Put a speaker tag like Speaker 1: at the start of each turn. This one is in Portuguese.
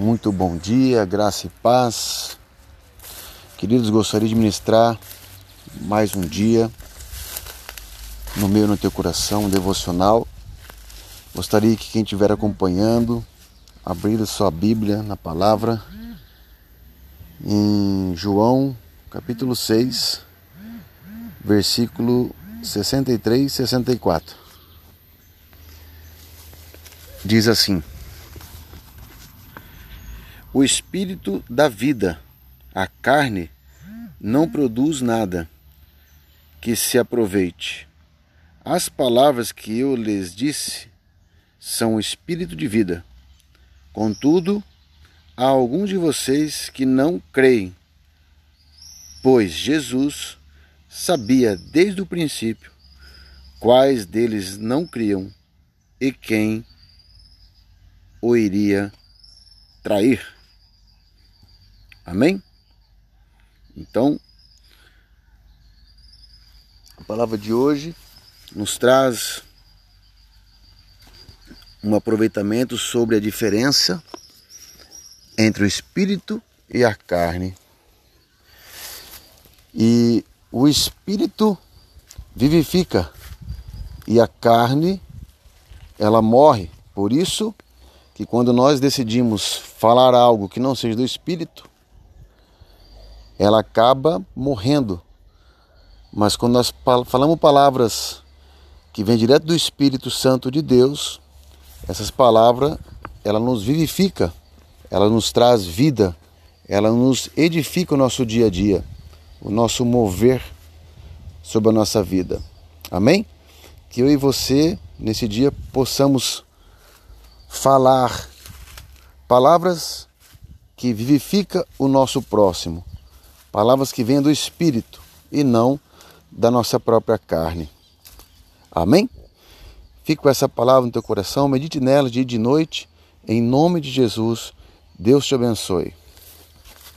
Speaker 1: Muito bom dia, graça e paz. Queridos, gostaria de ministrar mais um dia no meio no teu coração, um devocional. Gostaria que quem estiver acompanhando abrir a sua Bíblia na palavra em João, capítulo 6, versículo 63 e 64. Diz assim: O espírito da vida, a carne, não produz nada que se aproveite. As palavras que eu lhes disse são o espírito de vida. Contudo, há alguns de vocês que não creem, pois Jesus sabia desde o princípio quais deles não criam e quem o iria trair. Amém? Então, a palavra de hoje nos traz um aproveitamento sobre a diferença entre o espírito e a carne. E o espírito vivifica e a carne ela morre. Por isso que quando nós decidimos falar algo que não seja do espírito, ela acaba morrendo. Mas quando nós falamos palavras que vêm direto do Espírito Santo de Deus, essas palavras ela nos vivifica, ela nos traz vida, ela nos edifica o nosso dia a dia o nosso mover sobre a nossa vida. Amém? Que eu e você, nesse dia, possamos falar palavras que vivifica o nosso próximo, palavras que vêm do Espírito e não da nossa própria carne. Amém? Fique com essa palavra no teu coração, medite nela dia e de noite, em nome de Jesus. Deus te abençoe.